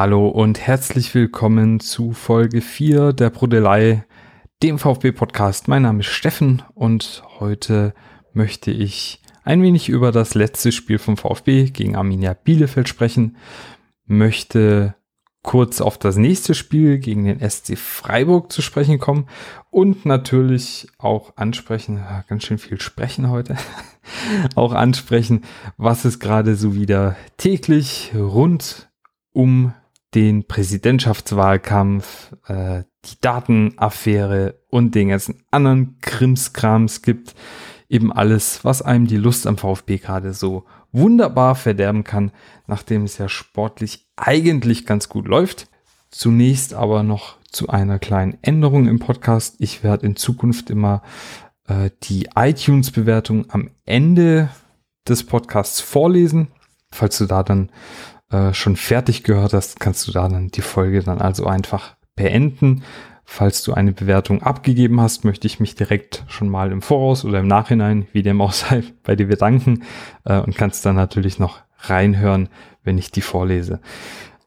Hallo und herzlich willkommen zu Folge 4 der Brodelei, dem VfB-Podcast. Mein Name ist Steffen und heute möchte ich ein wenig über das letzte Spiel vom VfB gegen Arminia Bielefeld sprechen, möchte kurz auf das nächste Spiel gegen den SC Freiburg zu sprechen kommen und natürlich auch ansprechen, ganz schön viel sprechen heute, auch ansprechen, was es gerade so wieder täglich rund um den Präsidentschaftswahlkampf, äh, die Datenaffäre und den ganzen anderen Krimskrams gibt. Eben alles, was einem die Lust am VfB gerade so wunderbar verderben kann, nachdem es ja sportlich eigentlich ganz gut läuft. Zunächst aber noch zu einer kleinen Änderung im Podcast. Ich werde in Zukunft immer äh, die iTunes-Bewertung am Ende des Podcasts vorlesen. Falls du da dann äh, schon fertig gehört hast, kannst du da dann die Folge dann also einfach beenden. Falls du eine Bewertung abgegeben hast, möchte ich mich direkt schon mal im Voraus oder im Nachhinein, wie dem auch sei, bei dir bedanken äh, und kannst dann natürlich noch reinhören, wenn ich die vorlese.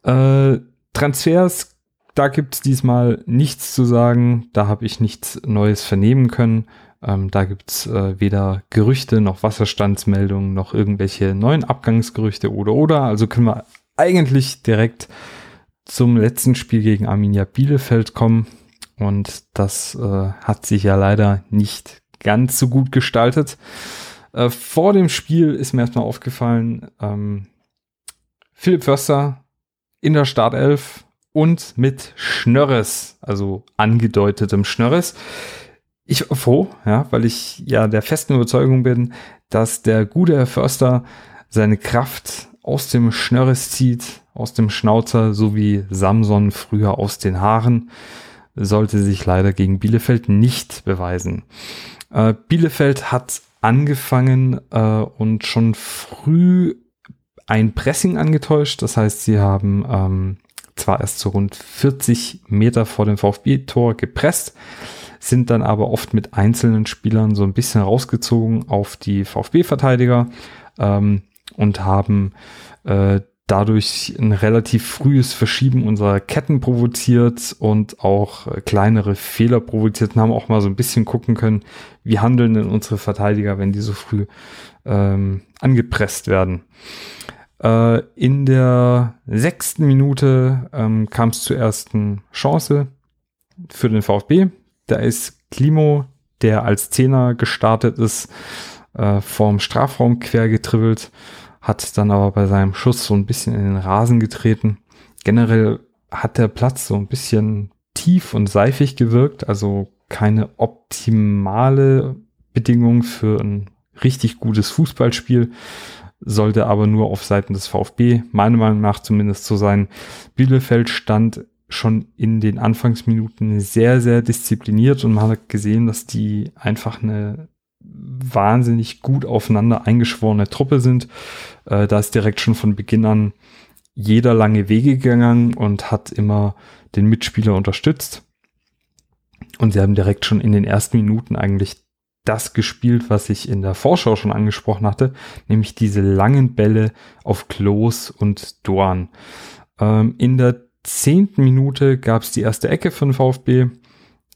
Äh, Transfers, da gibt es diesmal nichts zu sagen, da habe ich nichts Neues vernehmen können. Ähm, da gibt's äh, weder Gerüchte noch Wasserstandsmeldungen noch irgendwelche neuen Abgangsgerüchte oder oder. Also können wir eigentlich direkt zum letzten Spiel gegen Arminia Bielefeld kommen. Und das äh, hat sich ja leider nicht ganz so gut gestaltet. Äh, vor dem Spiel ist mir erstmal aufgefallen, ähm, Philipp Förster in der Startelf und mit Schnörres, also angedeutetem Schnörres. Ich war froh, ja, weil ich ja der festen Überzeugung bin, dass der gute Herr Förster seine Kraft aus dem Schnörres zieht, aus dem Schnauzer, so wie Samson früher aus den Haaren, sollte sich leider gegen Bielefeld nicht beweisen. Äh, Bielefeld hat angefangen äh, und schon früh ein Pressing angetäuscht. Das heißt, sie haben ähm, zwar erst so rund 40 Meter vor dem VfB-Tor gepresst, sind dann aber oft mit einzelnen Spielern so ein bisschen rausgezogen auf die VfB-Verteidiger ähm, und haben äh, dadurch ein relativ frühes Verschieben unserer Ketten provoziert und auch äh, kleinere Fehler provoziert und haben auch mal so ein bisschen gucken können, wie handeln denn unsere Verteidiger, wenn die so früh ähm, angepresst werden. Äh, in der sechsten Minute ähm, kam es zur ersten Chance für den VfB. Da ist Klimo, der als Zehner gestartet ist, äh, vorm Strafraum quer getribbelt, hat dann aber bei seinem Schuss so ein bisschen in den Rasen getreten. Generell hat der Platz so ein bisschen tief und seifig gewirkt, also keine optimale Bedingung für ein richtig gutes Fußballspiel, sollte aber nur auf Seiten des VfB, meiner Meinung nach zumindest so sein. Bielefeld stand schon in den Anfangsminuten sehr, sehr diszipliniert und man hat gesehen, dass die einfach eine wahnsinnig gut aufeinander eingeschworene Truppe sind. Äh, da ist direkt schon von Beginn an jeder lange Wege gegangen und hat immer den Mitspieler unterstützt. Und sie haben direkt schon in den ersten Minuten eigentlich das gespielt, was ich in der Vorschau schon angesprochen hatte, nämlich diese langen Bälle auf Klos und Dorn. Ähm, in der zehnten Minute gab es die erste Ecke von VfB.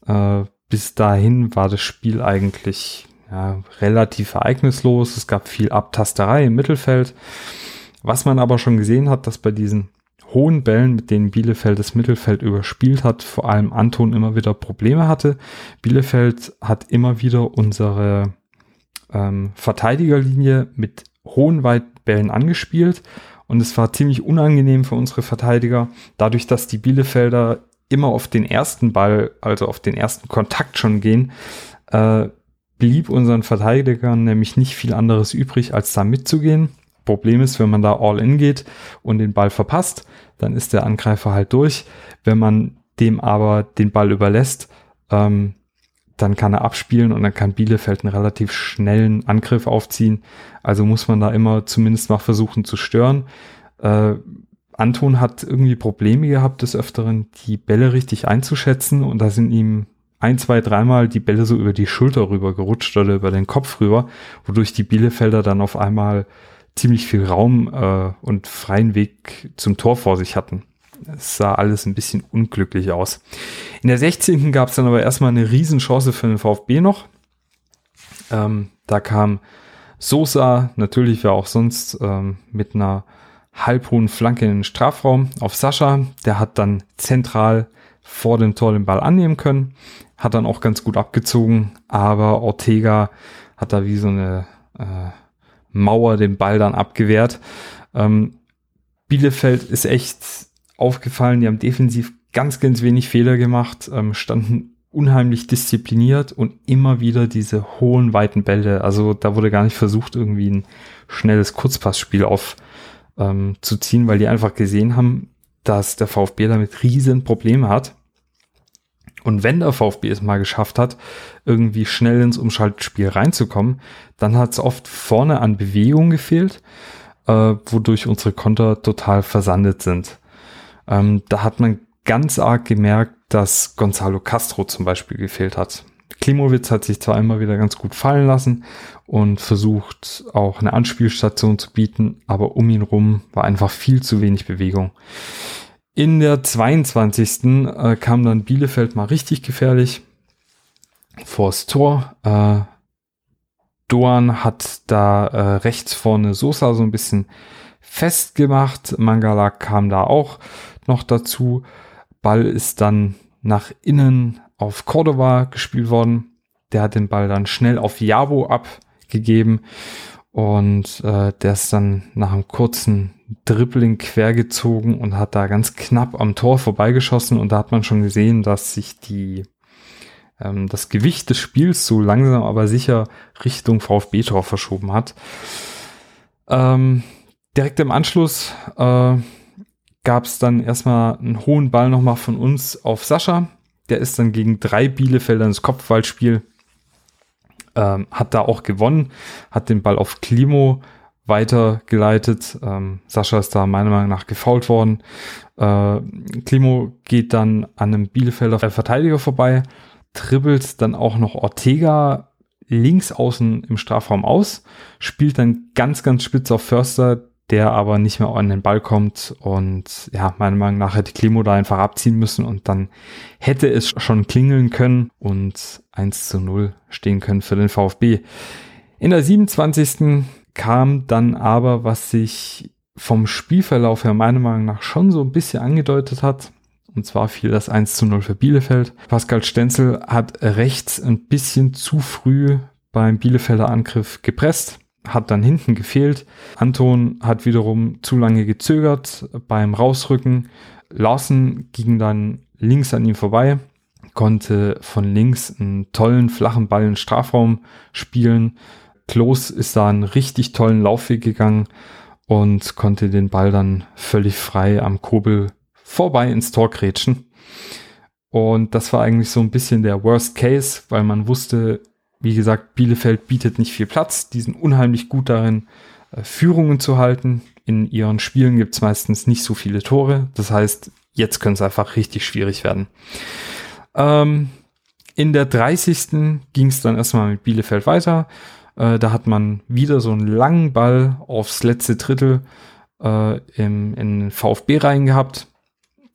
Äh, bis dahin war das Spiel eigentlich ja, relativ ereignislos. Es gab viel Abtasterei im Mittelfeld. Was man aber schon gesehen hat, dass bei diesen hohen Bällen, mit denen Bielefeld das Mittelfeld überspielt hat, vor allem Anton immer wieder Probleme hatte. Bielefeld hat immer wieder unsere ähm, Verteidigerlinie mit hohen Weitbällen angespielt und es war ziemlich unangenehm für unsere Verteidiger, dadurch, dass die Bielefelder immer auf den ersten Ball, also auf den ersten Kontakt schon gehen, äh, blieb unseren Verteidigern nämlich nicht viel anderes übrig, als da mitzugehen. Problem ist, wenn man da all in geht und den Ball verpasst, dann ist der Angreifer halt durch. Wenn man dem aber den Ball überlässt, ähm, dann kann er abspielen und dann kann Bielefeld einen relativ schnellen Angriff aufziehen. Also muss man da immer zumindest mal versuchen zu stören. Äh, Anton hat irgendwie Probleme gehabt, des Öfteren die Bälle richtig einzuschätzen und da sind ihm ein, zwei, dreimal die Bälle so über die Schulter rüber gerutscht oder über den Kopf rüber, wodurch die Bielefelder dann auf einmal ziemlich viel Raum äh, und freien Weg zum Tor vor sich hatten. Es sah alles ein bisschen unglücklich aus. In der 16. gab es dann aber erstmal eine Riesenchance für den VfB noch. Ähm, da kam Sosa, natürlich wer auch sonst, ähm, mit einer halbhohen Flanke in den Strafraum auf Sascha. Der hat dann zentral vor dem Tor den Ball annehmen können, hat dann auch ganz gut abgezogen, aber Ortega hat da wie so eine äh, Mauer den Ball dann abgewehrt. Ähm, Bielefeld ist echt aufgefallen, die haben defensiv ganz, ganz wenig Fehler gemacht, ähm, standen unheimlich diszipliniert und immer wieder diese hohen, weiten Bälle. Also da wurde gar nicht versucht, irgendwie ein schnelles Kurzpassspiel auf ähm, zu ziehen, weil die einfach gesehen haben, dass der VfB damit riesen Probleme hat. Und wenn der VfB es mal geschafft hat, irgendwie schnell ins Umschaltspiel reinzukommen, dann hat es oft vorne an Bewegung gefehlt, äh, wodurch unsere Konter total versandet sind. Ähm, da hat man ganz arg gemerkt, dass Gonzalo Castro zum Beispiel gefehlt hat. Klimowitz hat sich zwar immer wieder ganz gut fallen lassen und versucht auch eine Anspielstation zu bieten, aber um ihn rum war einfach viel zu wenig Bewegung. In der 22. Äh, kam dann Bielefeld mal richtig gefährlich vors Tor. Äh, Doan hat da äh, rechts vorne Sosa so ein bisschen festgemacht. Mangala kam da auch noch dazu. Ball ist dann nach innen auf Cordova gespielt worden. Der hat den Ball dann schnell auf Jabo abgegeben und äh, der ist dann nach einem kurzen Dribbling quergezogen und hat da ganz knapp am Tor vorbeigeschossen und da hat man schon gesehen, dass sich die ähm, das Gewicht des Spiels so langsam aber sicher Richtung VfB-Tor verschoben hat. Ähm, direkt im Anschluss äh, gab es dann erstmal einen hohen Ball nochmal von uns auf Sascha. Der ist dann gegen drei Bielefelder ins Kopfballspiel, ähm, hat da auch gewonnen, hat den Ball auf Klimo weitergeleitet. Ähm, Sascha ist da meiner Meinung nach gefault worden. Äh, Klimo geht dann an einem Bielefelder Verteidiger vorbei, dribbelt dann auch noch Ortega links außen im Strafraum aus, spielt dann ganz, ganz spitz auf Förster, der aber nicht mehr an den Ball kommt und ja, meiner Meinung nach hätte Klimo da einfach abziehen müssen und dann hätte es schon klingeln können und 1 zu 0 stehen können für den VfB. In der 27 kam dann aber, was sich vom Spielverlauf her meiner Meinung nach schon so ein bisschen angedeutet hat. Und zwar fiel das 1 zu 0 für Bielefeld. Pascal Stenzel hat rechts ein bisschen zu früh beim Bielefelder Angriff gepresst, hat dann hinten gefehlt. Anton hat wiederum zu lange gezögert beim Rausrücken. Larsen ging dann links an ihm vorbei, konnte von links einen tollen flachen Ball in Strafraum spielen Klos ist da einen richtig tollen Laufweg gegangen und konnte den Ball dann völlig frei am Kobel vorbei ins Tor grätschen. Und das war eigentlich so ein bisschen der Worst Case, weil man wusste, wie gesagt, Bielefeld bietet nicht viel Platz. Die sind unheimlich gut darin, äh, Führungen zu halten. In ihren Spielen gibt es meistens nicht so viele Tore. Das heißt, jetzt könnte es einfach richtig schwierig werden. Ähm, in der 30. ging es dann erstmal mit Bielefeld weiter. Äh, da hat man wieder so einen langen Ball aufs letzte Drittel äh, im, in VfB rein gehabt.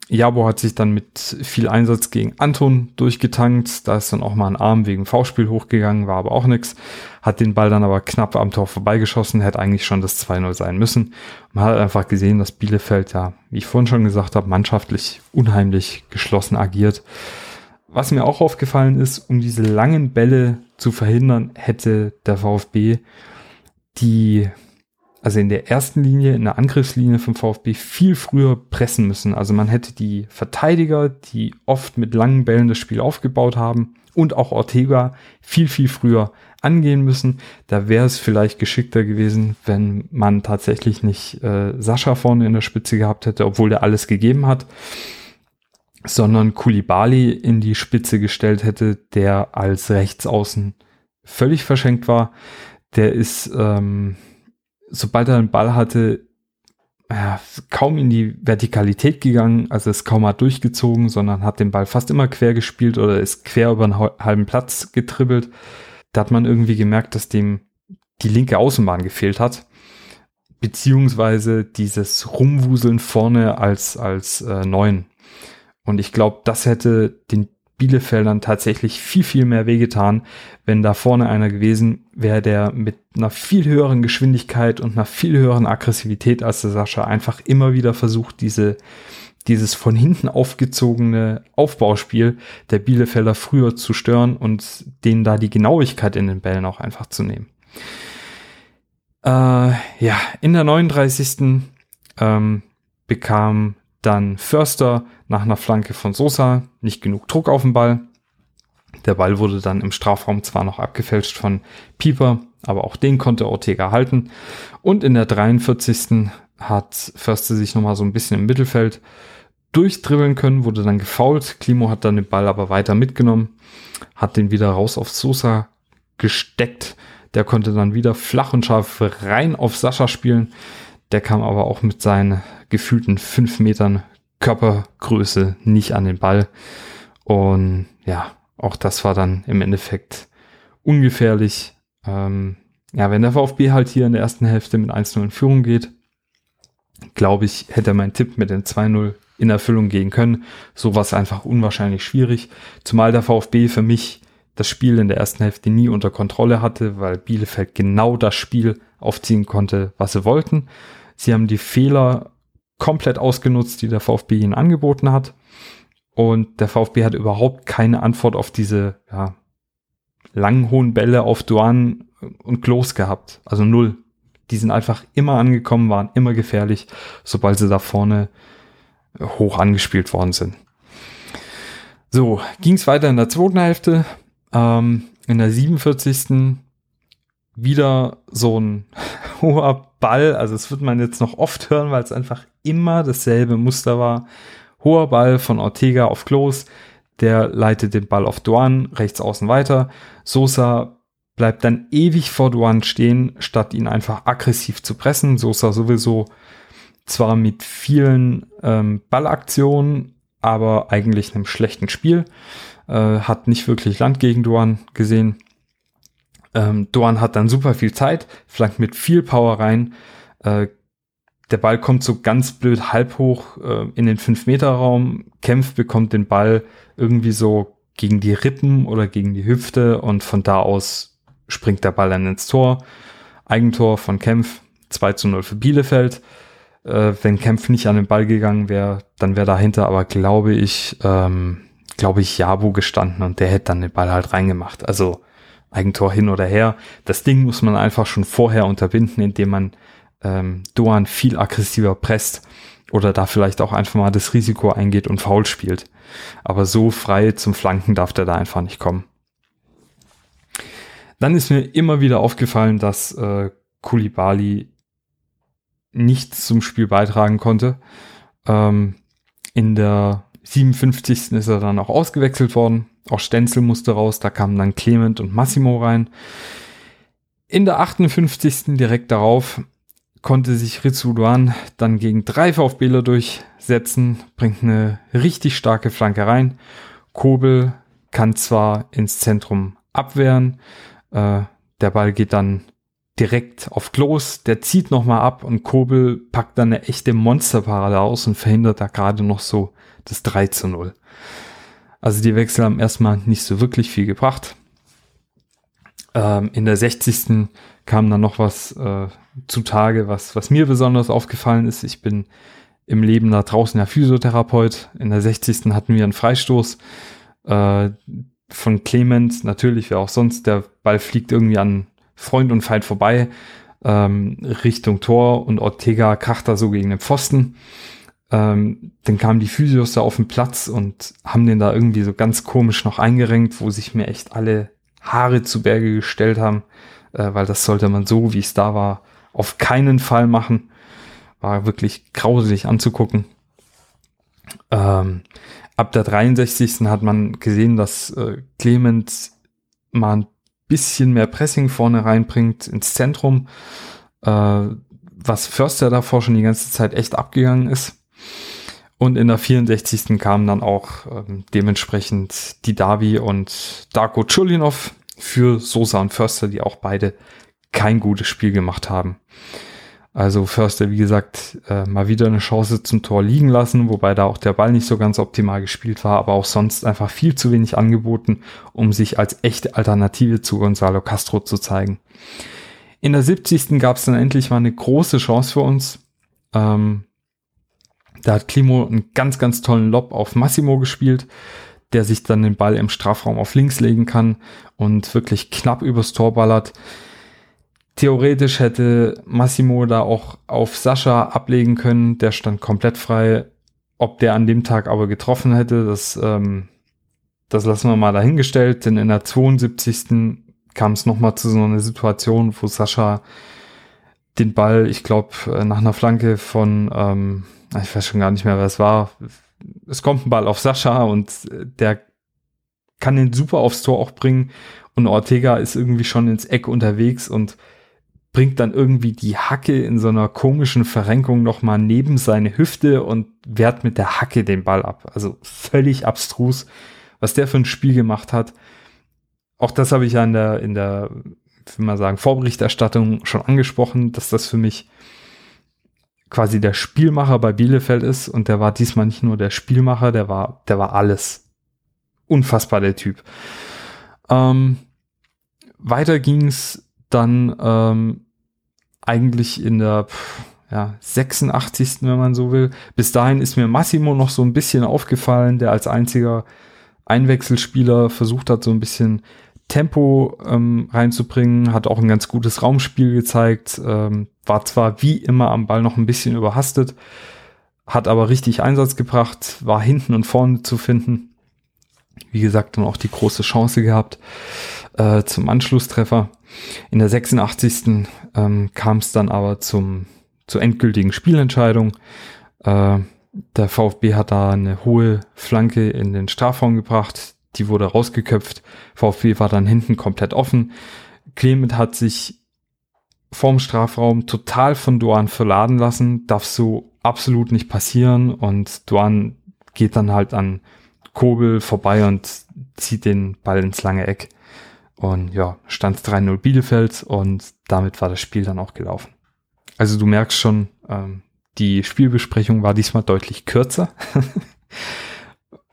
Jabo hat sich dann mit viel Einsatz gegen Anton durchgetankt. Da ist dann auch mal ein Arm wegen V-Spiel hochgegangen, war aber auch nichts. Hat den Ball dann aber knapp am Tor vorbeigeschossen, hätte eigentlich schon das 2-0 sein müssen. Man hat einfach gesehen, dass Bielefeld ja, wie ich vorhin schon gesagt habe, mannschaftlich unheimlich geschlossen agiert. Was mir auch aufgefallen ist, um diese langen Bälle zu verhindern, hätte der VfB die, also in der ersten Linie, in der Angriffslinie vom VfB viel früher pressen müssen. Also man hätte die Verteidiger, die oft mit langen Bällen das Spiel aufgebaut haben, und auch Ortega viel, viel früher angehen müssen. Da wäre es vielleicht geschickter gewesen, wenn man tatsächlich nicht äh, Sascha vorne in der Spitze gehabt hätte, obwohl der alles gegeben hat sondern Kulibali in die Spitze gestellt hätte, der als Rechtsaußen völlig verschenkt war. Der ist, ähm, sobald er einen Ball hatte, ja, kaum in die Vertikalität gegangen, also ist kaum mal durchgezogen, sondern hat den Ball fast immer quer gespielt oder ist quer über einen halben Platz getribbelt. Da hat man irgendwie gemerkt, dass dem die linke Außenbahn gefehlt hat. beziehungsweise dieses Rumwuseln vorne als, als äh, Neun. Und ich glaube, das hätte den Bielefeldern tatsächlich viel, viel mehr wehgetan, wenn da vorne einer gewesen wäre, der mit einer viel höheren Geschwindigkeit und einer viel höheren Aggressivität als der Sascha einfach immer wieder versucht, diese, dieses von hinten aufgezogene Aufbauspiel der Bielefelder früher zu stören und denen da die Genauigkeit in den Bällen auch einfach zu nehmen. Äh, ja, in der 39. Ähm, bekam dann Förster nach einer Flanke von Sosa nicht genug Druck auf den Ball. Der Ball wurde dann im Strafraum zwar noch abgefälscht von Pieper, aber auch den konnte Ortega halten. Und in der 43. hat Förster sich nochmal so ein bisschen im Mittelfeld durchdribbeln können, wurde dann gefault. Klimo hat dann den Ball aber weiter mitgenommen, hat den wieder raus auf Sosa gesteckt. Der konnte dann wieder flach und scharf rein auf Sascha spielen. Der kam aber auch mit seinen gefühlten fünf Metern Körpergröße nicht an den Ball. Und ja, auch das war dann im Endeffekt ungefährlich. Ähm, ja, wenn der VfB halt hier in der ersten Hälfte mit 1-0 in Führung geht, glaube ich, hätte mein Tipp mit den 2-0 in Erfüllung gehen können. So war es einfach unwahrscheinlich schwierig. Zumal der VfB für mich das Spiel in der ersten Hälfte nie unter Kontrolle hatte, weil Bielefeld genau das Spiel aufziehen konnte, was sie wollten. Sie haben die Fehler komplett ausgenutzt, die der VfB ihnen angeboten hat. Und der VfB hat überhaupt keine Antwort auf diese ja, langen, hohen Bälle auf Duan und Klos gehabt. Also null. Die sind einfach immer angekommen, waren immer gefährlich, sobald sie da vorne hoch angespielt worden sind. So, ging es weiter in der zweiten Hälfte. Ähm, in der 47. wieder so ein hoher Ball. Also es wird man jetzt noch oft hören, weil es einfach immer dasselbe Muster war. Hoher Ball von Ortega auf Klos. Der leitet den Ball auf Duan rechts außen weiter. Sosa bleibt dann ewig vor Duan stehen, statt ihn einfach aggressiv zu pressen. Sosa sowieso zwar mit vielen ähm, Ballaktionen, aber eigentlich einem schlechten Spiel. Äh, hat nicht wirklich Land gegen Duan gesehen. Ähm, Duan hat dann super viel Zeit, flankt mit viel Power rein. Äh, der Ball kommt so ganz blöd halb hoch äh, in den 5-Meter-Raum. Kempf bekommt den Ball irgendwie so gegen die Rippen oder gegen die Hüfte und von da aus springt der Ball dann ins Tor. Eigentor von Kempf, 2 zu 0 für Bielefeld. Äh, wenn Kempf nicht an den Ball gegangen wäre, dann wäre dahinter aber, glaube ich, ähm, glaube ich, Jabu gestanden und der hätte dann den Ball halt reingemacht. Also Eigentor hin oder her. Das Ding muss man einfach schon vorher unterbinden, indem man ähm, Doan viel aggressiver presst oder da vielleicht auch einfach mal das Risiko eingeht und faul spielt. Aber so frei zum Flanken darf der da einfach nicht kommen. Dann ist mir immer wieder aufgefallen, dass äh, Kulibali nichts zum Spiel beitragen konnte. Ähm, in der 57. ist er dann auch ausgewechselt worden. Auch Stenzel musste raus, da kamen dann Clement und Massimo rein. In der 58. direkt darauf konnte sich Ritsu Duan dann gegen drei VfBler durchsetzen, bringt eine richtig starke Flanke rein. Kobel kann zwar ins Zentrum abwehren, äh, der Ball geht dann direkt auf Klos, der zieht nochmal ab und Kobel packt dann eine echte Monsterparade aus und verhindert da gerade noch so das 3 zu 0. Also die Wechsel haben erstmal nicht so wirklich viel gebracht. Ähm, in der 60. kam dann noch was äh, zutage, was, was mir besonders aufgefallen ist. Ich bin im Leben da draußen ja Physiotherapeut. In der 60. hatten wir einen Freistoß äh, von Clement, natürlich, wer auch sonst. Der Ball fliegt irgendwie an Freund und Feind vorbei, ähm, Richtung Tor und Ortega kracht da so gegen den Pfosten. Ähm, dann kamen die Physios da auf den Platz und haben den da irgendwie so ganz komisch noch eingerenkt, wo sich mir echt alle Haare zu Berge gestellt haben, äh, weil das sollte man so, wie es da war, auf keinen Fall machen. War wirklich grauselig anzugucken. Ähm, ab der 63. hat man gesehen, dass äh, Clemens mal ein bisschen mehr Pressing vorne reinbringt ins Zentrum, äh, was Förster davor schon die ganze Zeit echt abgegangen ist. Und in der 64. kamen dann auch ähm, dementsprechend die Davi und Darko Chulinov für Sosa und Förster, die auch beide kein gutes Spiel gemacht haben. Also Förster, wie gesagt, äh, mal wieder eine Chance zum Tor liegen lassen, wobei da auch der Ball nicht so ganz optimal gespielt war, aber auch sonst einfach viel zu wenig angeboten, um sich als echte Alternative zu Gonzalo Castro zu zeigen. In der 70. gab es dann endlich mal eine große Chance für uns. Ähm, da hat Klimo einen ganz, ganz tollen Lob auf Massimo gespielt, der sich dann den Ball im Strafraum auf links legen kann und wirklich knapp übers Tor ballert. Theoretisch hätte Massimo da auch auf Sascha ablegen können. Der stand komplett frei. Ob der an dem Tag aber getroffen hätte, das, ähm, das lassen wir mal dahingestellt. Denn in der 72. kam es nochmal zu so einer Situation, wo Sascha den Ball, ich glaube, äh, nach einer Flanke von, ähm, ich weiß schon gar nicht mehr, wer es war. Es kommt ein Ball auf Sascha und äh, der kann den super aufs Tor auch bringen. Und Ortega ist irgendwie schon ins Eck unterwegs und bringt dann irgendwie die Hacke in so einer komischen Verrenkung nochmal neben seine Hüfte und wehrt mit der Hacke den Ball ab. Also völlig abstrus, was der für ein Spiel gemacht hat. Auch das habe ich ja in der, in der, will man sagen, Vorberichterstattung schon angesprochen, dass das für mich quasi der Spielmacher bei Bielefeld ist und der war diesmal nicht nur der Spielmacher, der war, der war alles. Unfassbar der Typ. Ähm, weiter ging's dann ähm, eigentlich in der ja, 86. wenn man so will. Bis dahin ist mir Massimo noch so ein bisschen aufgefallen, der als einziger Einwechselspieler versucht hat, so ein bisschen Tempo ähm, reinzubringen, hat auch ein ganz gutes Raumspiel gezeigt, ähm, war zwar wie immer am Ball noch ein bisschen überhastet, hat aber richtig Einsatz gebracht, war hinten und vorne zu finden. Wie gesagt, dann auch die große Chance gehabt äh, zum Anschlusstreffer. In der 86. Ähm, kam es dann aber zum, zur endgültigen Spielentscheidung. Äh, der VfB hat da eine hohe Flanke in den Strafraum gebracht. Die wurde rausgeköpft. VfB war dann hinten komplett offen. Clement hat sich vorm Strafraum total von Duan verladen lassen. Darf so absolut nicht passieren. Und Duan geht dann halt an Kobel vorbei und zieht den Ball ins lange Eck. Und ja, stand 3-0 Bielefeld und damit war das Spiel dann auch gelaufen. Also du merkst schon, ähm, die Spielbesprechung war diesmal deutlich kürzer,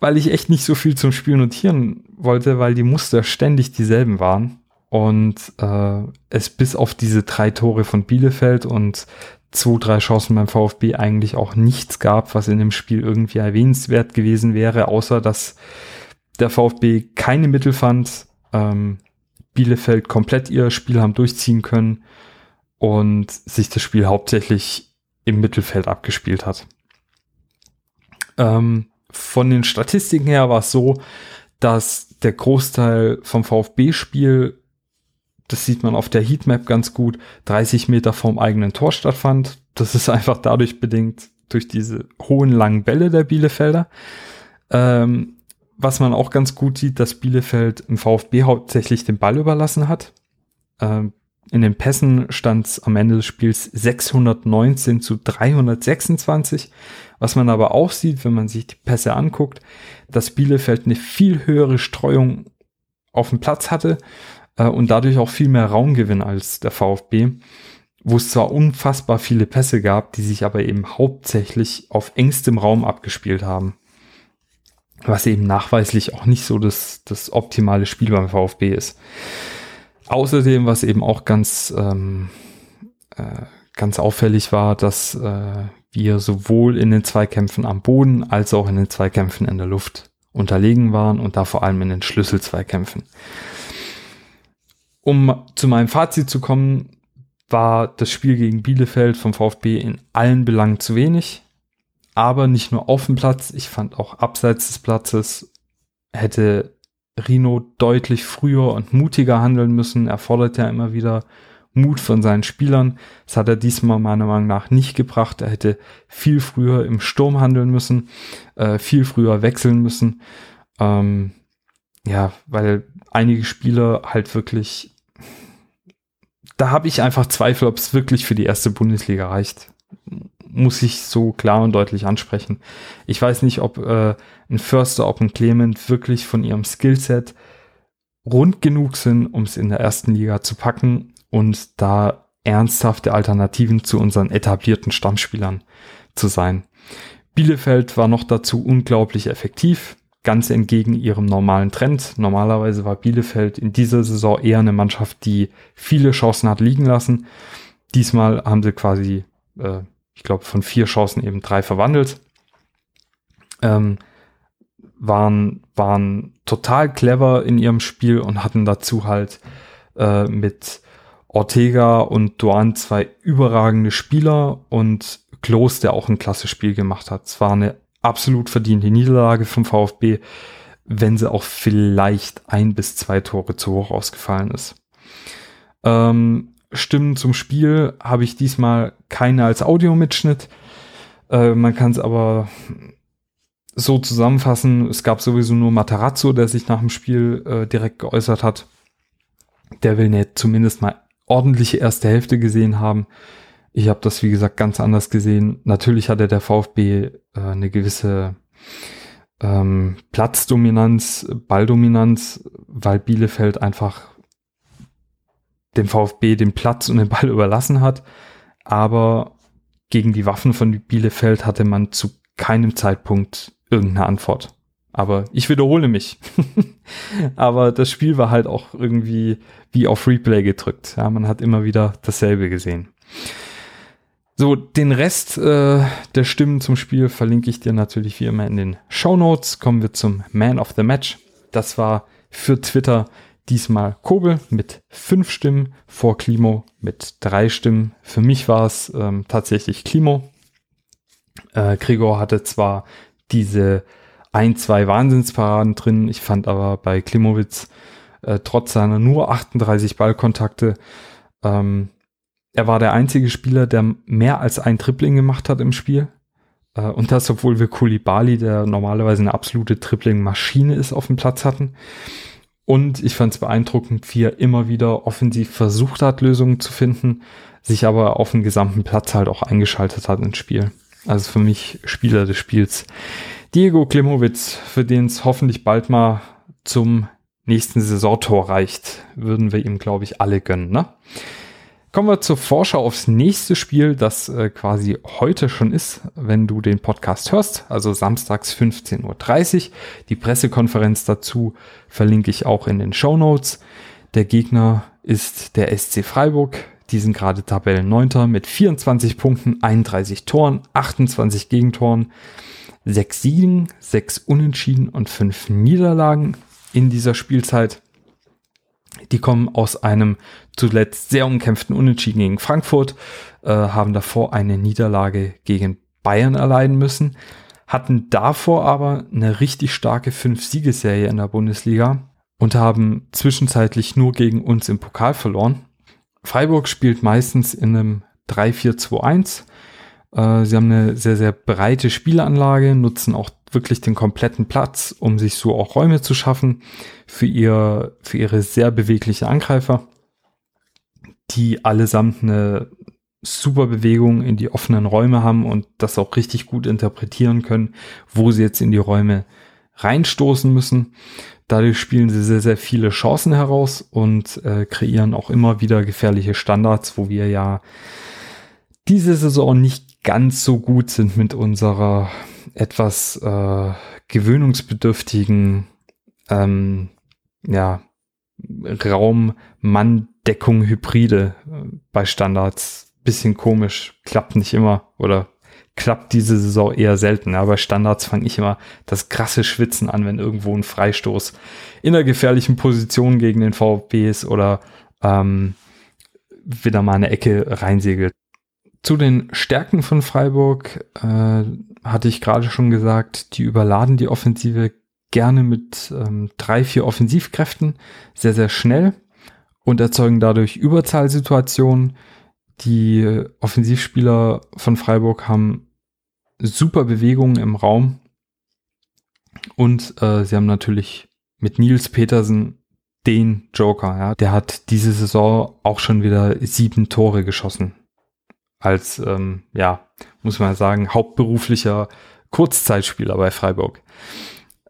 weil ich echt nicht so viel zum Spiel notieren wollte, weil die Muster ständig dieselben waren und äh, es bis auf diese drei Tore von Bielefeld und zwei, drei Chancen beim VfB eigentlich auch nichts gab, was in dem Spiel irgendwie erwähnenswert gewesen wäre, außer dass der VfB keine Mittel fand, ähm, Bielefeld komplett ihr Spiel haben durchziehen können und sich das Spiel hauptsächlich im Mittelfeld abgespielt hat. Ähm, von den Statistiken her war es so, dass der Großteil vom VfB-Spiel, das sieht man auf der Heatmap ganz gut, 30 Meter vom eigenen Tor stattfand. Das ist einfach dadurch bedingt durch diese hohen langen Bälle der Bielefelder. Ähm, was man auch ganz gut sieht, dass Bielefeld im VfB hauptsächlich den Ball überlassen hat. Ähm, in den Pässen stand es am Ende des Spiels 619 zu 326. Was man aber auch sieht, wenn man sich die Pässe anguckt, dass Bielefeld eine viel höhere Streuung auf dem Platz hatte äh, und dadurch auch viel mehr Raumgewinn als der VfB, wo es zwar unfassbar viele Pässe gab, die sich aber eben hauptsächlich auf engstem Raum abgespielt haben was eben nachweislich auch nicht so das, das optimale Spiel beim VfB ist. Außerdem, was eben auch ganz, ähm, äh, ganz auffällig war, dass äh, wir sowohl in den Zweikämpfen am Boden als auch in den Zweikämpfen in der Luft unterlegen waren und da vor allem in den Schlüsselzweikämpfen. Um zu meinem Fazit zu kommen, war das Spiel gegen Bielefeld vom VfB in allen Belangen zu wenig aber nicht nur auf dem Platz, ich fand auch abseits des Platzes hätte Rino deutlich früher und mutiger handeln müssen. Er fordert ja immer wieder Mut von seinen Spielern. Das hat er diesmal meiner Meinung nach nicht gebracht. Er hätte viel früher im Sturm handeln müssen, äh, viel früher wechseln müssen. Ähm, ja, weil einige Spieler halt wirklich, da habe ich einfach Zweifel, ob es wirklich für die erste Bundesliga reicht muss ich so klar und deutlich ansprechen. Ich weiß nicht, ob äh, ein Förster, ob ein Clement wirklich von ihrem Skillset rund genug sind, um es in der ersten Liga zu packen. Und da ernsthafte Alternativen zu unseren etablierten Stammspielern zu sein. Bielefeld war noch dazu unglaublich effektiv, ganz entgegen ihrem normalen Trend. Normalerweise war Bielefeld in dieser Saison eher eine Mannschaft, die viele Chancen hat liegen lassen. Diesmal haben sie quasi, äh, ich glaube, von vier Chancen eben drei verwandelt. Ähm, waren, waren total clever in ihrem Spiel und hatten dazu halt äh, mit Ortega und Duan zwei überragende Spieler und Klos, der auch ein klasse Spiel gemacht hat. Es war eine absolut verdiente Niederlage vom VfB, wenn sie auch vielleicht ein bis zwei Tore zu hoch ausgefallen ist. Ähm, Stimmen zum Spiel habe ich diesmal keine als Audiomitschnitt. Äh, man kann es aber so zusammenfassen. Es gab sowieso nur Matarazzo, der sich nach dem Spiel äh, direkt geäußert hat. Der will nicht zumindest mal ordentliche erste Hälfte gesehen haben. Ich habe das, wie gesagt, ganz anders gesehen. Natürlich hatte der VfB äh, eine gewisse ähm, Platzdominanz, Balldominanz, weil Bielefeld einfach dem VfB den Platz und den Ball überlassen hat. Aber gegen die Waffen von Bielefeld hatte man zu keinem Zeitpunkt irgendeine Antwort. Aber ich wiederhole mich. Aber das Spiel war halt auch irgendwie wie auf Replay gedrückt. Ja, man hat immer wieder dasselbe gesehen. So, den Rest äh, der Stimmen zum Spiel verlinke ich dir natürlich wie immer in den Show Notes. Kommen wir zum Man of the Match. Das war für Twitter diesmal Kobel mit fünf Stimmen vor Klimo mit drei Stimmen. Für mich war es ähm, tatsächlich Klimo. Äh, Gregor hatte zwar diese ein, zwei Wahnsinnsparaden drin. Ich fand aber bei Klimowitz äh, trotz seiner nur 38 Ballkontakte, ähm, er war der einzige Spieler, der mehr als ein Tripling gemacht hat im Spiel. Äh, und das, obwohl wir Kulibali, der normalerweise eine absolute Tripling-Maschine ist, auf dem Platz hatten. Und ich fand es beeindruckend, wie er immer wieder offensiv versucht hat, Lösungen zu finden, sich aber auf dem gesamten Platz halt auch eingeschaltet hat ins Spiel. Also für mich Spieler des Spiels. Diego Klimowitz, für den es hoffentlich bald mal zum nächsten Saisontor reicht, würden wir ihm, glaube ich, alle gönnen. Ne? Kommen wir zur Vorschau aufs nächste Spiel, das äh, quasi heute schon ist, wenn du den Podcast hörst, also samstags 15.30 Uhr. Die Pressekonferenz dazu verlinke ich auch in den Show Notes. Der Gegner ist der SC Freiburg. Die sind gerade Tabellenneunter mit 24 Punkten, 31 Toren, 28 Gegentoren sechs Siegen, sechs Unentschieden und fünf Niederlagen in dieser Spielzeit. Die kommen aus einem zuletzt sehr umkämpften Unentschieden gegen Frankfurt, äh, haben davor eine Niederlage gegen Bayern erleiden müssen, hatten davor aber eine richtig starke Fünf-Siegesserie in der Bundesliga und haben zwischenzeitlich nur gegen uns im Pokal verloren. Freiburg spielt meistens in einem 3-4-2-1 äh, sie haben eine sehr, sehr breite Spielanlage, nutzen auch wirklich den kompletten Platz, um sich so auch Räume zu schaffen für, ihr, für ihre sehr bewegliche Angreifer, die allesamt eine super Bewegung in die offenen Räume haben und das auch richtig gut interpretieren können, wo sie jetzt in die Räume reinstoßen müssen. Dadurch spielen sie sehr, sehr viele Chancen heraus und äh, kreieren auch immer wieder gefährliche Standards, wo wir ja diese Saison nicht ganz so gut sind mit unserer etwas äh, gewöhnungsbedürftigen ähm, ja, Raum-Mann-Deckung Hybride äh, bei Standards. Bisschen komisch, klappt nicht immer oder klappt diese Saison eher selten. Aber Standards fange ich immer das krasse Schwitzen an, wenn irgendwo ein Freistoß in einer gefährlichen Position gegen den VfB ist oder ähm, wieder mal eine Ecke reinsegelt. Zu den Stärken von Freiburg äh, hatte ich gerade schon gesagt, die überladen die Offensive gerne mit ähm, drei, vier Offensivkräften sehr, sehr schnell und erzeugen dadurch Überzahlsituationen. Die Offensivspieler von Freiburg haben super Bewegungen im Raum und äh, sie haben natürlich mit Nils Petersen den Joker. Ja, der hat diese Saison auch schon wieder sieben Tore geschossen als, ähm, ja, muss man sagen, hauptberuflicher Kurzzeitspieler bei Freiburg.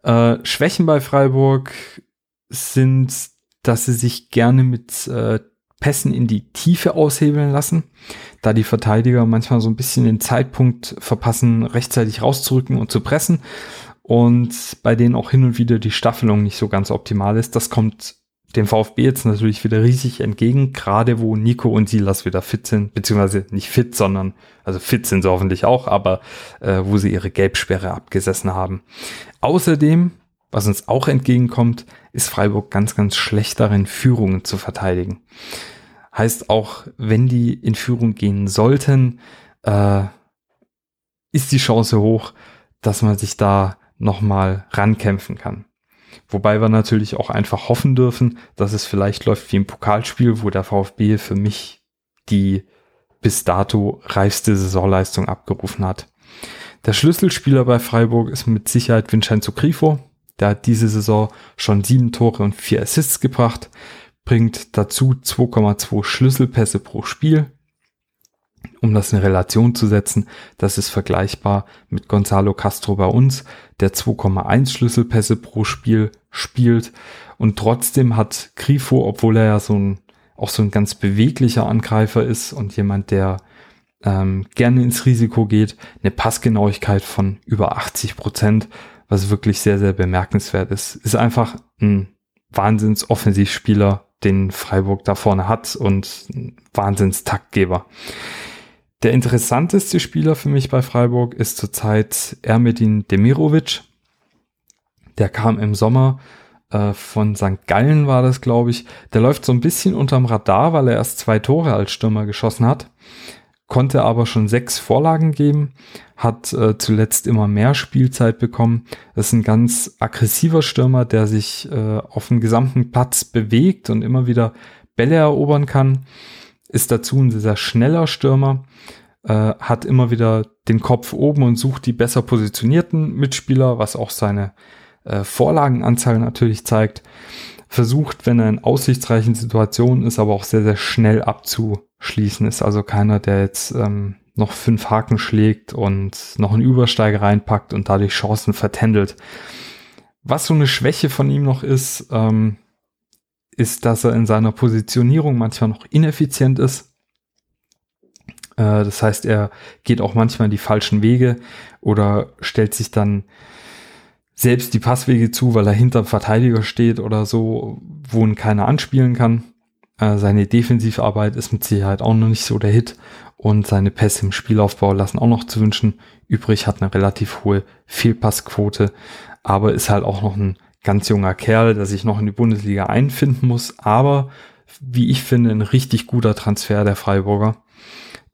Äh, Schwächen bei Freiburg sind, dass sie sich gerne mit äh, Pässen in die Tiefe aushebeln lassen, da die Verteidiger manchmal so ein bisschen den Zeitpunkt verpassen, rechtzeitig rauszurücken und zu pressen und bei denen auch hin und wieder die Staffelung nicht so ganz optimal ist. Das kommt dem VfB jetzt natürlich wieder riesig entgegen, gerade wo Nico und Silas wieder fit sind, beziehungsweise nicht fit, sondern, also fit sind sie hoffentlich auch, aber äh, wo sie ihre Gelbsperre abgesessen haben. Außerdem, was uns auch entgegenkommt, ist Freiburg ganz, ganz schlecht darin, Führungen zu verteidigen. Heißt auch, wenn die in Führung gehen sollten, äh, ist die Chance hoch, dass man sich da nochmal rankämpfen kann. Wobei wir natürlich auch einfach hoffen dürfen, dass es vielleicht läuft wie im Pokalspiel, wo der VfB für mich die bis dato reifste Saisonleistung abgerufen hat. Der Schlüsselspieler bei Freiburg ist mit Sicherheit Vincenzo Grifo. Der hat diese Saison schon sieben Tore und vier Assists gebracht, bringt dazu 2,2 Schlüsselpässe pro Spiel. Um das in Relation zu setzen, das ist vergleichbar mit Gonzalo Castro bei uns, der 2,1 Schlüsselpässe pro Spiel spielt. Und trotzdem hat Grifo, obwohl er ja so ein, auch so ein ganz beweglicher Angreifer ist und jemand, der ähm, gerne ins Risiko geht, eine Passgenauigkeit von über 80 Prozent, was wirklich sehr, sehr bemerkenswert ist. Ist einfach ein Wahnsinns-Offensivspieler, den Freiburg da vorne hat und ein Wahnsinns-Taktgeber. Der interessanteste Spieler für mich bei Freiburg ist zurzeit Ermedin Demirovic. Der kam im Sommer äh, von St. Gallen war das, glaube ich. Der läuft so ein bisschen unterm Radar, weil er erst zwei Tore als Stürmer geschossen hat, konnte aber schon sechs Vorlagen geben, hat äh, zuletzt immer mehr Spielzeit bekommen. Das ist ein ganz aggressiver Stürmer, der sich äh, auf dem gesamten Platz bewegt und immer wieder Bälle erobern kann ist dazu ein sehr schneller Stürmer, äh, hat immer wieder den Kopf oben und sucht die besser positionierten Mitspieler, was auch seine äh, Vorlagenanzahl natürlich zeigt. Versucht, wenn er in aussichtsreichen Situationen ist, aber auch sehr, sehr schnell abzuschließen. Ist also keiner, der jetzt ähm, noch fünf Haken schlägt und noch einen Übersteiger reinpackt und dadurch Chancen vertändelt. Was so eine Schwäche von ihm noch ist, ähm, ist, dass er in seiner Positionierung manchmal noch ineffizient ist. Äh, das heißt, er geht auch manchmal die falschen Wege oder stellt sich dann selbst die Passwege zu, weil er hinterm Verteidiger steht oder so, wo ihn keiner anspielen kann. Äh, seine Defensivarbeit ist mit Sicherheit auch noch nicht so der Hit und seine Pässe im Spielaufbau lassen auch noch zu wünschen. Übrig hat eine relativ hohe Fehlpassquote, aber ist halt auch noch ein ganz junger Kerl, der sich noch in die Bundesliga einfinden muss, aber wie ich finde, ein richtig guter Transfer der Freiburger,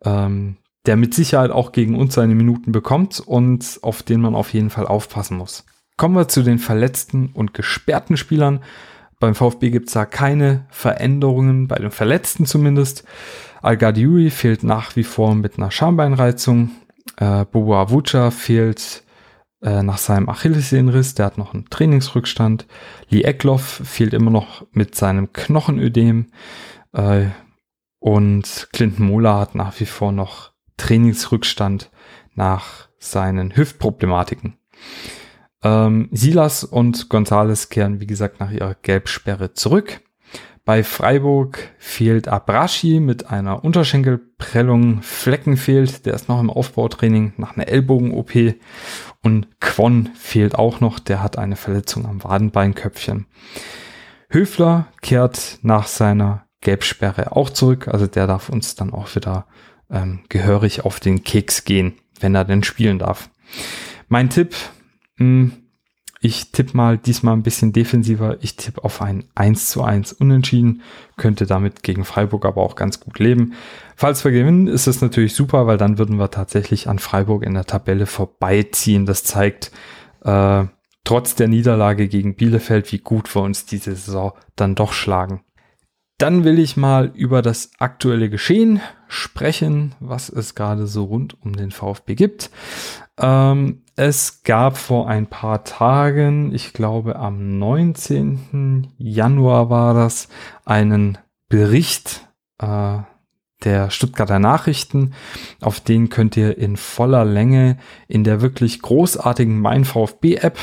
ähm, der mit Sicherheit auch gegen uns seine Minuten bekommt und auf den man auf jeden Fall aufpassen muss. Kommen wir zu den verletzten und gesperrten Spielern. Beim VfB gibt es da keine Veränderungen, bei den Verletzten zumindest. al fehlt nach wie vor mit einer Schambeinreizung. Äh, Bobo Avucha fehlt äh, nach seinem Achillessehnenriss, der hat noch einen Trainingsrückstand. Lee Eckloff fehlt immer noch mit seinem Knochenödem. Äh, und Clinton Mola hat nach wie vor noch Trainingsrückstand nach seinen Hüftproblematiken. Ähm, Silas und Gonzales kehren, wie gesagt, nach ihrer Gelbsperre zurück. Bei Freiburg fehlt Abrashi mit einer Unterschenkelprellung. Flecken fehlt, der ist noch im Aufbautraining nach einer Ellbogen-OP. Und Quon fehlt auch noch, der hat eine Verletzung am Wadenbeinköpfchen. Höfler kehrt nach seiner Gelbsperre auch zurück, also der darf uns dann auch wieder ähm, gehörig auf den Keks gehen, wenn er denn spielen darf. Mein Tipp, ich tippe mal diesmal ein bisschen defensiver. Ich tippe auf ein 1 zu 1 Unentschieden. Könnte damit gegen Freiburg aber auch ganz gut leben. Falls wir gewinnen, ist es natürlich super, weil dann würden wir tatsächlich an Freiburg in der Tabelle vorbeiziehen. Das zeigt äh, trotz der Niederlage gegen Bielefeld, wie gut wir uns diese Saison dann doch schlagen. Dann will ich mal über das aktuelle Geschehen sprechen, was es gerade so rund um den VfB gibt. Ähm, es gab vor ein paar Tagen, ich glaube am 19. Januar war das, einen Bericht äh, der Stuttgarter Nachrichten. Auf den könnt ihr in voller Länge in der wirklich großartigen Mein VfB App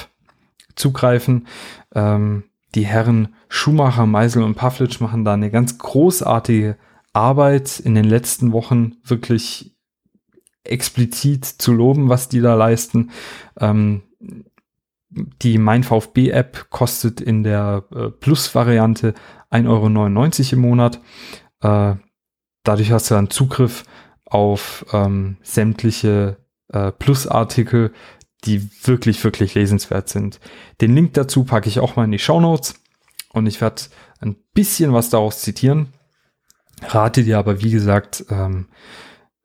zugreifen. Ähm, die Herren Schumacher, Meisel und Pavlic machen da eine ganz großartige Arbeit in den letzten Wochen wirklich explizit zu loben, was die da leisten. Ähm, die Mein VfB App kostet in der äh, Plus-Variante 1,99 Euro im Monat. Äh, dadurch hast du dann Zugriff auf ähm, sämtliche äh, Plus-Artikel, die wirklich, wirklich lesenswert sind. Den Link dazu packe ich auch mal in die Show Notes und ich werde ein bisschen was daraus zitieren. Rate dir aber, wie gesagt, ähm,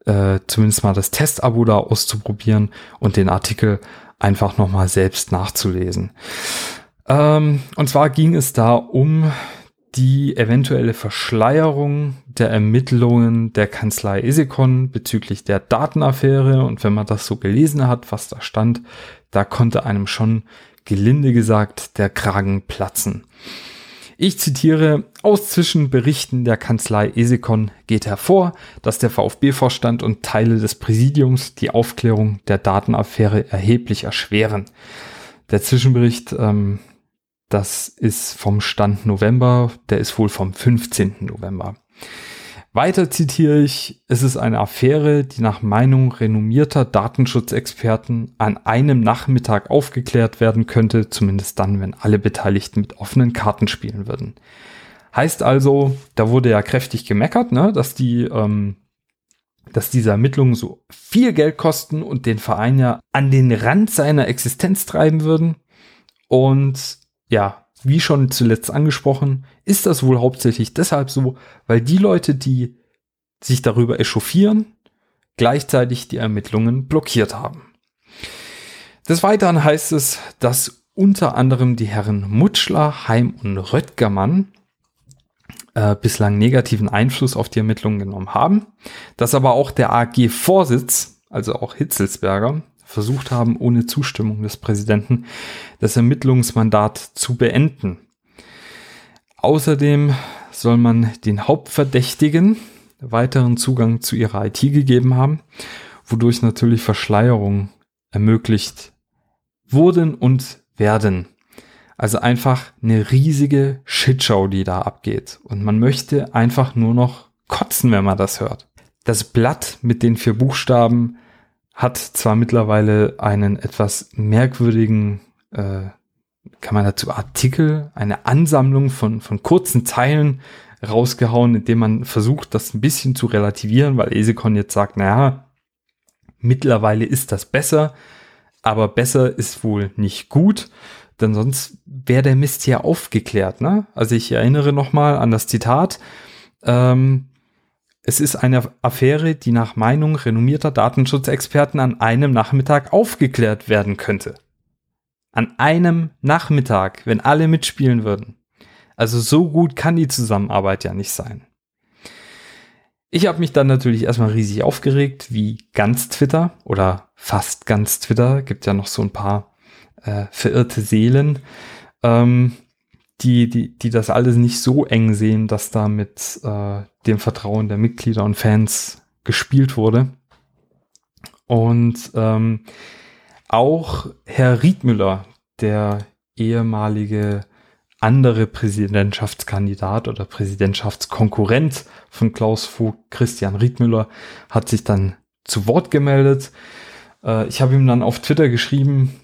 äh, zumindest mal das Testabo da auszuprobieren und den Artikel einfach nochmal selbst nachzulesen. Ähm, und zwar ging es da um die eventuelle Verschleierung der Ermittlungen der Kanzlei Esikon bezüglich der Datenaffäre. Und wenn man das so gelesen hat, was da stand, da konnte einem schon gelinde gesagt der Kragen platzen. Ich zitiere, aus Zwischenberichten der Kanzlei Esikon geht hervor, dass der VfB-Vorstand und Teile des Präsidiums die Aufklärung der Datenaffäre erheblich erschweren. Der Zwischenbericht, ähm, das ist vom Stand November, der ist wohl vom 15. November. Weiter zitiere ich, es ist eine Affäre, die nach Meinung renommierter Datenschutzexperten an einem Nachmittag aufgeklärt werden könnte, zumindest dann, wenn alle Beteiligten mit offenen Karten spielen würden. Heißt also, da wurde ja kräftig gemeckert, ne, dass die, ähm, dass diese Ermittlungen so viel Geld kosten und den Verein ja an den Rand seiner Existenz treiben würden. Und ja, wie schon zuletzt angesprochen, ist das wohl hauptsächlich deshalb so, weil die Leute, die sich darüber echauffieren, gleichzeitig die Ermittlungen blockiert haben. Des Weiteren heißt es, dass unter anderem die Herren Mutschler, Heim und Röttgermann äh, bislang negativen Einfluss auf die Ermittlungen genommen haben, dass aber auch der AG-Vorsitz, also auch Hitzelsberger, versucht haben, ohne Zustimmung des Präsidenten das Ermittlungsmandat zu beenden. Außerdem soll man den Hauptverdächtigen weiteren Zugang zu ihrer IT gegeben haben, wodurch natürlich Verschleierungen ermöglicht wurden und werden. Also einfach eine riesige Shitshow, die da abgeht. Und man möchte einfach nur noch kotzen, wenn man das hört. Das Blatt mit den vier Buchstaben hat zwar mittlerweile einen etwas merkwürdigen, äh, kann man dazu Artikel, eine Ansammlung von, von kurzen Teilen rausgehauen, indem man versucht, das ein bisschen zu relativieren, weil Esekon jetzt sagt, naja, mittlerweile ist das besser, aber besser ist wohl nicht gut, denn sonst wäre der Mist ja aufgeklärt. Ne? Also ich erinnere nochmal an das Zitat, ähm, es ist eine Affäre, die nach Meinung renommierter Datenschutzexperten an einem Nachmittag aufgeklärt werden könnte. An einem Nachmittag, wenn alle mitspielen würden. Also so gut kann die Zusammenarbeit ja nicht sein. Ich habe mich dann natürlich erstmal riesig aufgeregt, wie ganz Twitter oder fast ganz Twitter, gibt ja noch so ein paar äh, verirrte Seelen. Ähm, die, die, die das alles nicht so eng sehen, dass da mit äh, dem Vertrauen der Mitglieder und Fans gespielt wurde. Und ähm, auch Herr Riedmüller, der ehemalige andere Präsidentschaftskandidat oder Präsidentschaftskonkurrent von Klaus Vogt, Christian Riedmüller, hat sich dann zu Wort gemeldet. Äh, ich habe ihm dann auf Twitter geschrieben,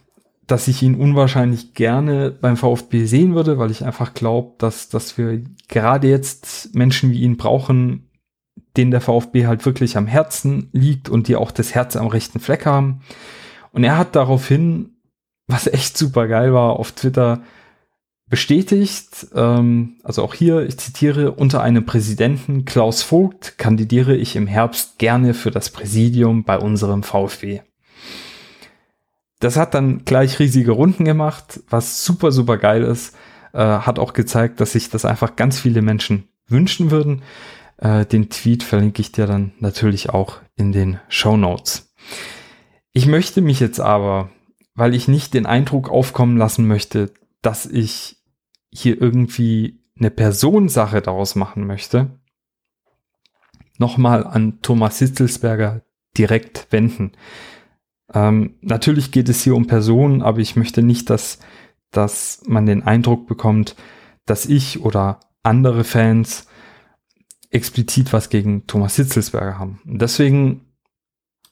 dass ich ihn unwahrscheinlich gerne beim VfB sehen würde, weil ich einfach glaube, dass, dass wir gerade jetzt Menschen wie ihn brauchen, denen der VfB halt wirklich am Herzen liegt und die auch das Herz am rechten Fleck haben. Und er hat daraufhin, was echt super geil war, auf Twitter bestätigt, ähm, also auch hier, ich zitiere, unter einem Präsidenten Klaus Vogt kandidiere ich im Herbst gerne für das Präsidium bei unserem VfB. Das hat dann gleich riesige Runden gemacht, was super, super geil ist. Äh, hat auch gezeigt, dass sich das einfach ganz viele Menschen wünschen würden. Äh, den Tweet verlinke ich dir dann natürlich auch in den Show Notes. Ich möchte mich jetzt aber, weil ich nicht den Eindruck aufkommen lassen möchte, dass ich hier irgendwie eine Personensache daraus machen möchte, nochmal an Thomas Hitzelsberger direkt wenden. Ähm, natürlich geht es hier um Personen, aber ich möchte nicht, dass dass man den Eindruck bekommt, dass ich oder andere Fans explizit was gegen Thomas Hitzelsberger haben. Und deswegen,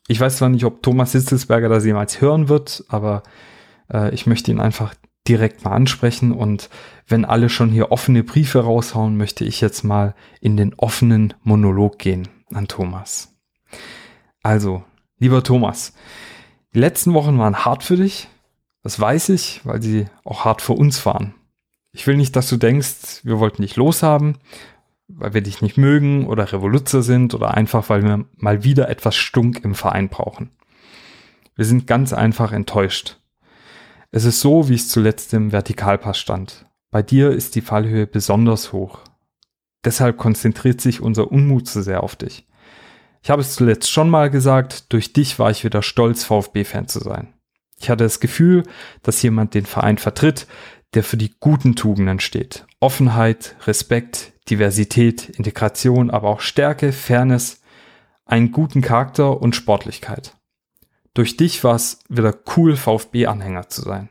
ich weiß zwar nicht, ob Thomas Hitzelsberger das jemals hören wird, aber äh, ich möchte ihn einfach direkt mal ansprechen und wenn alle schon hier offene Briefe raushauen, möchte ich jetzt mal in den offenen Monolog gehen an Thomas. Also, lieber Thomas, die letzten Wochen waren hart für dich. Das weiß ich, weil sie auch hart für uns waren. Ich will nicht, dass du denkst, wir wollten dich loshaben, weil wir dich nicht mögen oder Revoluzer sind oder einfach, weil wir mal wieder etwas Stunk im Verein brauchen. Wir sind ganz einfach enttäuscht. Es ist so, wie es zuletzt im Vertikalpass stand. Bei dir ist die Fallhöhe besonders hoch. Deshalb konzentriert sich unser Unmut so sehr auf dich. Ich habe es zuletzt schon mal gesagt, durch dich war ich wieder stolz, VfB-Fan zu sein. Ich hatte das Gefühl, dass jemand den Verein vertritt, der für die guten Tugenden steht. Offenheit, Respekt, Diversität, Integration, aber auch Stärke, Fairness, einen guten Charakter und Sportlichkeit. Durch dich war es wieder cool, VfB-Anhänger zu sein.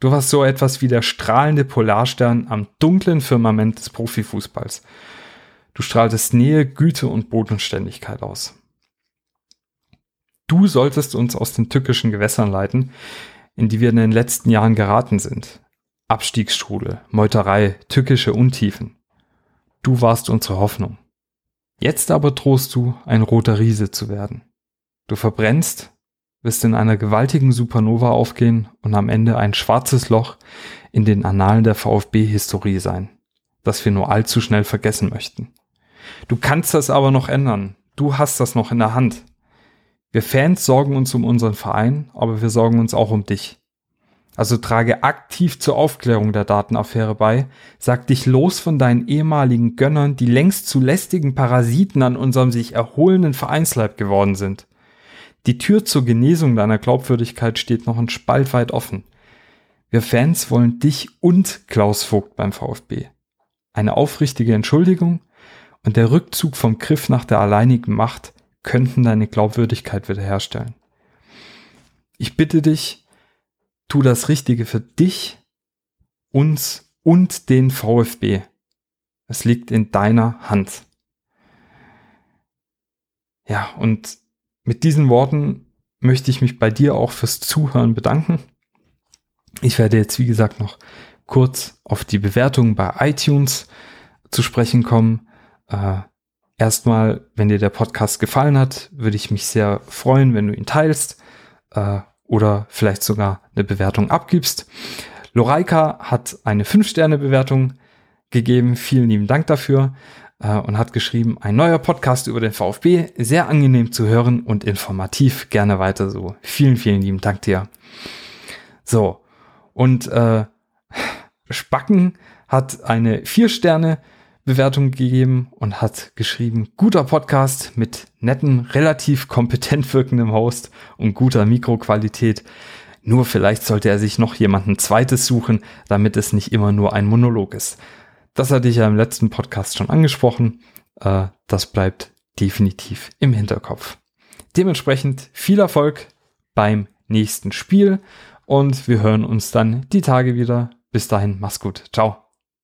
Du warst so etwas wie der strahlende Polarstern am dunklen Firmament des Profifußballs. Du strahltest Nähe, Güte und Bodenständigkeit aus. Du solltest uns aus den tückischen Gewässern leiten, in die wir in den letzten Jahren geraten sind. Abstiegsstrudel, Meuterei, tückische Untiefen. Du warst unsere Hoffnung. Jetzt aber drohst du, ein roter Riese zu werden. Du verbrennst, wirst in einer gewaltigen Supernova aufgehen und am Ende ein schwarzes Loch in den Annalen der VfB-Historie sein, das wir nur allzu schnell vergessen möchten. Du kannst das aber noch ändern. Du hast das noch in der Hand. Wir Fans sorgen uns um unseren Verein, aber wir sorgen uns auch um dich. Also trage aktiv zur Aufklärung der Datenaffäre bei, sag dich los von deinen ehemaligen Gönnern, die längst zu lästigen Parasiten an unserem sich erholenden Vereinsleib geworden sind. Die Tür zur Genesung deiner Glaubwürdigkeit steht noch ein Spalt weit offen. Wir Fans wollen dich und Klaus Vogt beim VfB. Eine aufrichtige Entschuldigung, und der Rückzug vom Griff nach der alleinigen Macht könnten deine Glaubwürdigkeit wiederherstellen. Ich bitte dich, tu das Richtige für dich, uns und den VfB. Es liegt in deiner Hand. Ja, und mit diesen Worten möchte ich mich bei dir auch fürs Zuhören bedanken. Ich werde jetzt, wie gesagt, noch kurz auf die Bewertung bei iTunes zu sprechen kommen. Äh, erstmal, wenn dir der Podcast gefallen hat, würde ich mich sehr freuen, wenn du ihn teilst äh, oder vielleicht sogar eine Bewertung abgibst. Loreika hat eine 5-Sterne-Bewertung gegeben. Vielen lieben Dank dafür äh, und hat geschrieben, ein neuer Podcast über den VfB, sehr angenehm zu hören und informativ. Gerne weiter so. Vielen, vielen lieben Dank dir. So, und äh, Spacken hat eine 4 Sterne Bewertung gegeben und hat geschrieben, guter Podcast mit netten, relativ kompetent wirkendem Host und guter Mikroqualität. Nur vielleicht sollte er sich noch jemanden zweites suchen, damit es nicht immer nur ein Monolog ist. Das hatte ich ja im letzten Podcast schon angesprochen. Äh, das bleibt definitiv im Hinterkopf. Dementsprechend viel Erfolg beim nächsten Spiel und wir hören uns dann die Tage wieder. Bis dahin, mach's gut. Ciao.